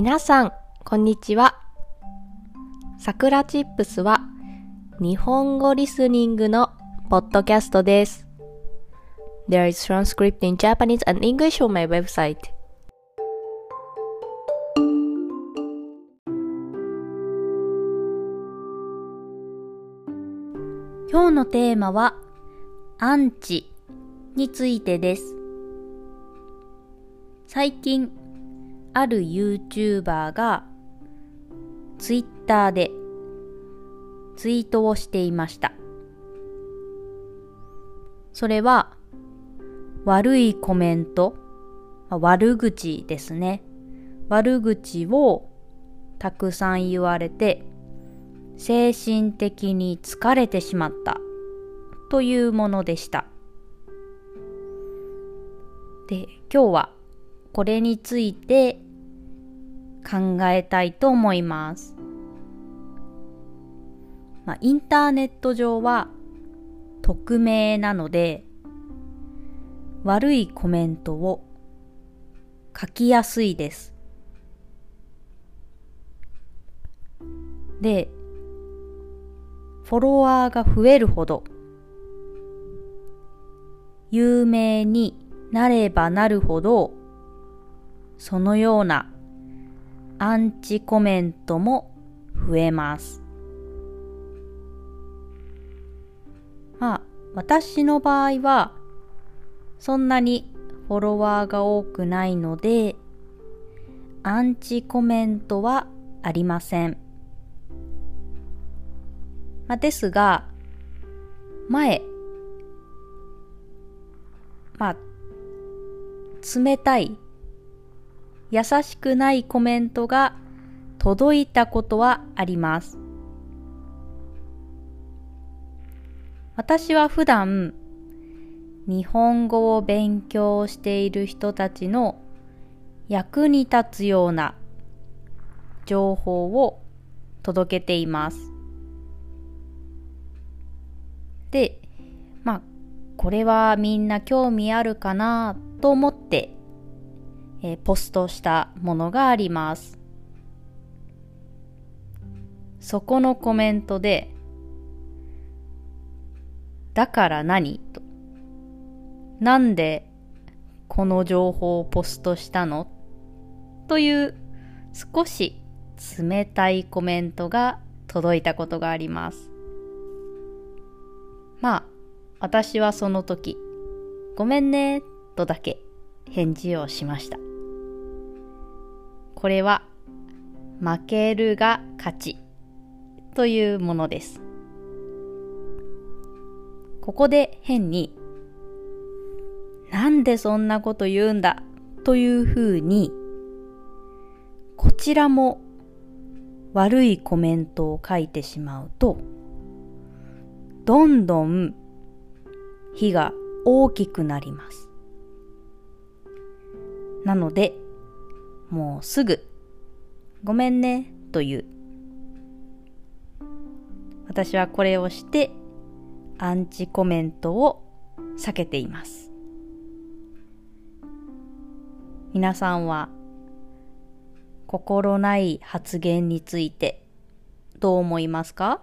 皆さん、こんにちは。さくらチップスは日本語リスニングのポッドキャストです。There is transcript in Japanese and English on my website. 今日のテーマはアンチについてです。最近、ある YouTuber が Twitter でツイートをしていました。それは悪いコメント、悪口ですね。悪口をたくさん言われて精神的に疲れてしまったというものでした。で、今日はこれについて考えたいと思います。まあ、インターネット上は匿名なので悪いコメントを書きやすいです。で、フォロワーが増えるほど有名になればなるほどそのようなアンチコメントも増えます。まあ、私の場合は、そんなにフォロワーが多くないので、アンチコメントはありません。まあ、ですが、前、まあ、冷たい、優しくないコメントが届いたことはあります。私は普段日本語を勉強している人たちの役に立つような情報を届けています。で、まあ、これはみんな興味あるかなと思って、えーポストしたものがあります。そこのコメントで、だから何？と。なんでこの情報をポストしたの？という少し冷たいコメントが届いたことがあります。まあ、私はその時、ごめんね、とだけ返事をしました。これは、負けるが勝ちというものです。ここで変に、なんでそんなこと言うんだというふうに、こちらも悪いコメントを書いてしまうと、どんどん火が大きくなります。なので、もうすぐ、ごめんね、という。私はこれをして、アンチコメントを避けています。皆さんは、心ない発言について、どう思いますか？